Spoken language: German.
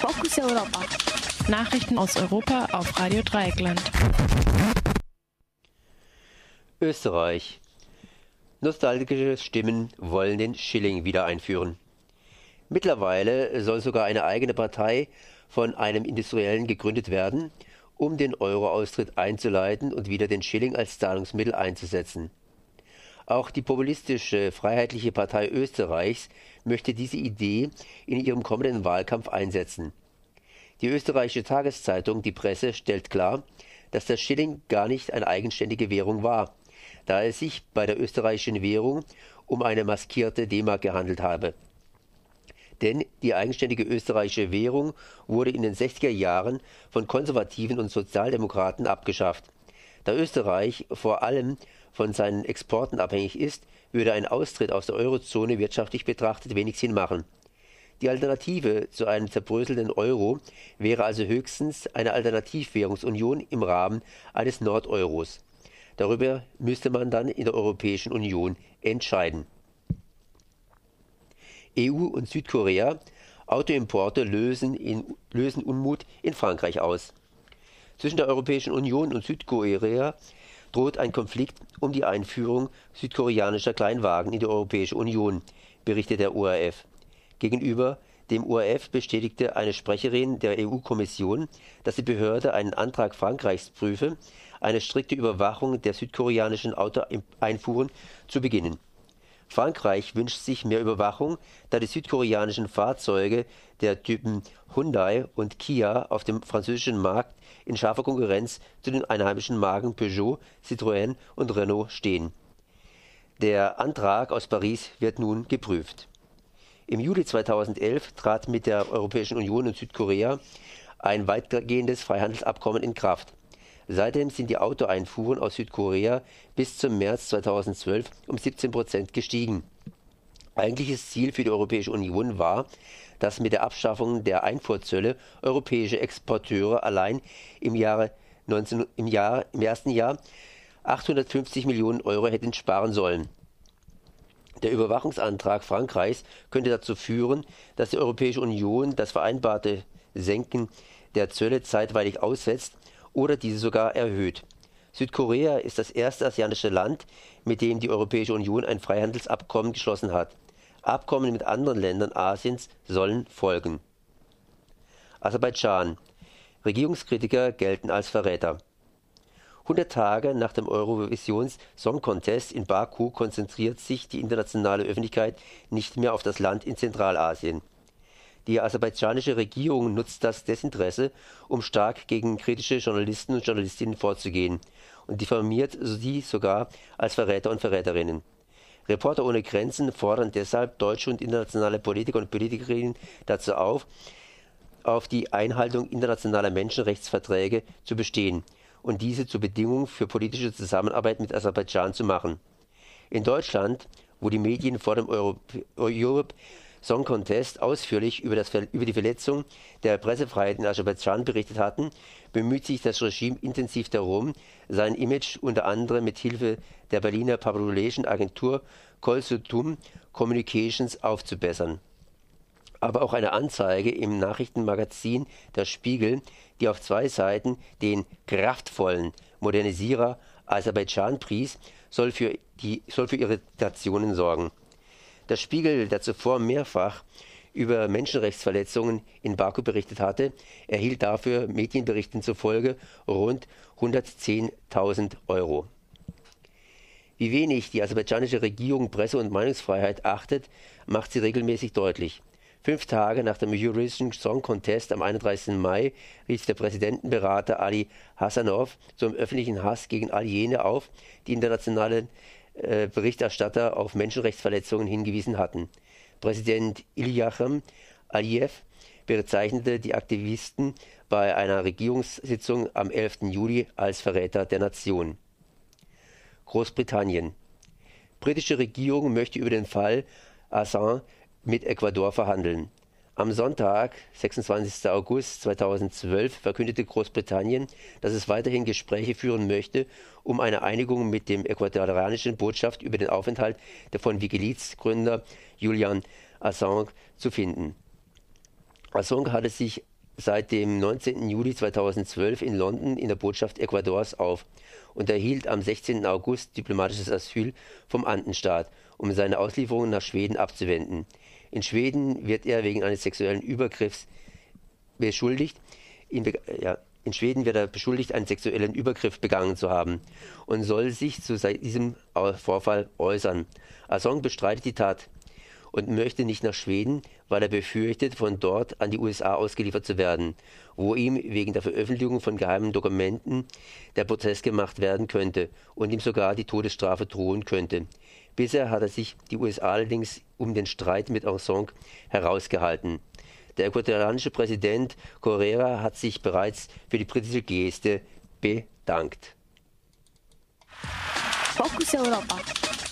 Fokus Europa. Nachrichten aus Europa auf Radio Dreieckland. Österreich. Nostalgische Stimmen wollen den Schilling wieder einführen. Mittlerweile soll sogar eine eigene Partei von einem Industriellen gegründet werden, um den Euro-Austritt einzuleiten und wieder den Schilling als Zahlungsmittel einzusetzen. Auch die populistische Freiheitliche Partei Österreichs möchte diese Idee in ihrem kommenden Wahlkampf einsetzen. Die österreichische Tageszeitung Die Presse stellt klar, dass der Schilling gar nicht eine eigenständige Währung war, da es sich bei der österreichischen Währung um eine maskierte D-Mark gehandelt habe. Denn die eigenständige österreichische Währung wurde in den 60er Jahren von Konservativen und Sozialdemokraten abgeschafft. Da Österreich vor allem von seinen Exporten abhängig ist, würde ein Austritt aus der Eurozone wirtschaftlich betrachtet wenig Sinn machen. Die Alternative zu einem zerbröselnden Euro wäre also höchstens eine Alternativwährungsunion im Rahmen eines Nordeuros. Darüber müsste man dann in der Europäischen Union entscheiden. EU und Südkorea Autoimporte lösen, in, lösen Unmut in Frankreich aus. Zwischen der Europäischen Union und Südkorea droht ein Konflikt um die Einführung südkoreanischer Kleinwagen in die Europäische Union, berichtet der ORF. Gegenüber dem ORF bestätigte eine Sprecherin der EU-Kommission, dass die Behörde einen Antrag Frankreichs prüfe, eine strikte Überwachung der südkoreanischen Autoeinfuhren zu beginnen. Frankreich wünscht sich mehr Überwachung, da die südkoreanischen Fahrzeuge der Typen Hyundai und Kia auf dem französischen Markt in scharfer Konkurrenz zu den einheimischen Marken Peugeot, Citroën und Renault stehen. Der Antrag aus Paris wird nun geprüft. Im Juli 2011 trat mit der Europäischen Union und Südkorea ein weitgehendes Freihandelsabkommen in Kraft. Seitdem sind die Autoeinfuhren aus Südkorea bis zum März 2012 um 17 Prozent gestiegen. Eigentliches Ziel für die Europäische Union war, dass mit der Abschaffung der Einfuhrzölle europäische Exporteure allein im, Jahre 19, im, Jahr, im ersten Jahr 850 Millionen Euro hätten sparen sollen. Der Überwachungsantrag Frankreichs könnte dazu führen, dass die Europäische Union das vereinbarte Senken der Zölle zeitweilig aussetzt oder diese sogar erhöht. Südkorea ist das erste asiatische Land, mit dem die Europäische Union ein Freihandelsabkommen geschlossen hat. Abkommen mit anderen Ländern Asiens sollen folgen. Aserbaidschan. Regierungskritiker gelten als Verräter. 100 Tage nach dem Eurovisions Song Contest in Baku konzentriert sich die internationale Öffentlichkeit nicht mehr auf das Land in Zentralasien. Die aserbaidschanische Regierung nutzt das Desinteresse, um stark gegen kritische Journalisten und Journalistinnen vorzugehen und diffamiert sie sogar als Verräter und Verräterinnen. Reporter ohne Grenzen fordern deshalb deutsche und internationale Politiker und Politikerinnen dazu auf, auf die Einhaltung internationaler Menschenrechtsverträge zu bestehen und diese zur Bedingung für politische Zusammenarbeit mit Aserbaidschan zu machen. In Deutschland, wo die Medien vor dem Europe Song Contest ausführlich über, das, über die Verletzung der Pressefreiheit in Aserbaidschan berichtet hatten, bemüht sich das Regime intensiv darum, sein Image unter anderem mit Hilfe der Berliner Publication Agentur Kolsutum Communications aufzubessern. Aber auch eine Anzeige im Nachrichtenmagazin Der Spiegel die auf zwei Seiten den kraftvollen Modernisierer Aserbaidschan pries, soll für, die, soll für Irritationen sorgen. Der Spiegel, der zuvor mehrfach über Menschenrechtsverletzungen in Baku berichtet hatte, erhielt dafür Medienberichten zufolge rund 110.000 Euro. Wie wenig die aserbaidschanische Regierung Presse- und Meinungsfreiheit achtet, macht sie regelmäßig deutlich. Fünf Tage nach dem Eurovision Song Contest am 31. Mai rief der Präsidentenberater Ali Hassanov zum öffentlichen Hass gegen all jene auf, die internationalen äh, Berichterstatter auf Menschenrechtsverletzungen hingewiesen hatten. Präsident Ilyachem Aliyev bezeichnete die Aktivisten bei einer Regierungssitzung am 11. Juli als Verräter der Nation. Großbritannien. Britische Regierung möchte über den Fall Assange mit Ecuador verhandeln. Am Sonntag, 26. August 2012, verkündete Großbritannien, dass es weiterhin Gespräche führen möchte, um eine Einigung mit dem ecuadorianischen Botschaft über den Aufenthalt der von Wikileaks Gründer Julian Assange zu finden. Assange hatte sich seit dem 19. Juli 2012 in London in der Botschaft Ecuadors auf und erhielt am 16. August diplomatisches Asyl vom Andenstaat, um seine Auslieferung nach Schweden abzuwenden. In Schweden wird er wegen eines sexuellen Übergriffs beschuldigt. In, ja, in Schweden wird er beschuldigt, einen sexuellen Übergriff begangen zu haben und soll sich zu diesem Vorfall äußern. Assange bestreitet die Tat und möchte nicht nach Schweden, weil er befürchtet, von dort an die USA ausgeliefert zu werden, wo ihm wegen der Veröffentlichung von geheimen Dokumenten der Prozess gemacht werden könnte und ihm sogar die Todesstrafe drohen könnte. Bisher hat er sich die USA allerdings um den Streit mit Assange herausgehalten. Der ecuadorianische Präsident Correa hat sich bereits für die britische Geste bedankt. Fokus Europa.